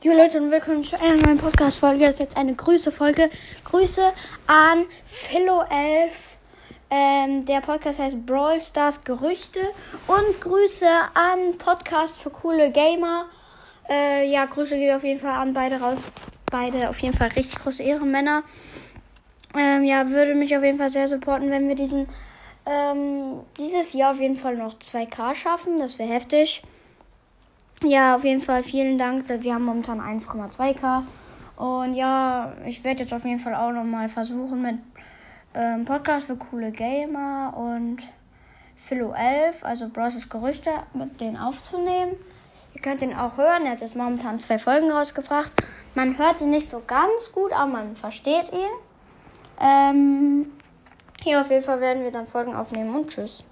Jo Leute und willkommen zu einer neuen Podcast-Folge. Das ist jetzt eine Grüße-Folge. Grüße an Philo11. Ähm, der Podcast heißt Brawl Stars Gerüchte. Und Grüße an Podcast für coole Gamer. Äh, ja, Grüße geht auf jeden Fall an beide raus. Beide auf jeden Fall richtig große Ehrenmänner. Ähm, ja, würde mich auf jeden Fall sehr supporten, wenn wir diesen ähm, dieses Jahr auf jeden Fall noch 2K schaffen. Das wäre heftig. Ja, auf jeden Fall vielen Dank. Wir haben momentan 1,2k. Und ja, ich werde jetzt auf jeden Fall auch nochmal versuchen mit ähm, Podcast für coole Gamer und Philo 11, also Bros. Gerüchte, mit denen aufzunehmen. Ihr könnt ihn auch hören. Er hat jetzt momentan zwei Folgen rausgebracht. Man hört ihn nicht so ganz gut, aber man versteht ihn. Ähm, hier auf jeden Fall werden wir dann Folgen aufnehmen und tschüss.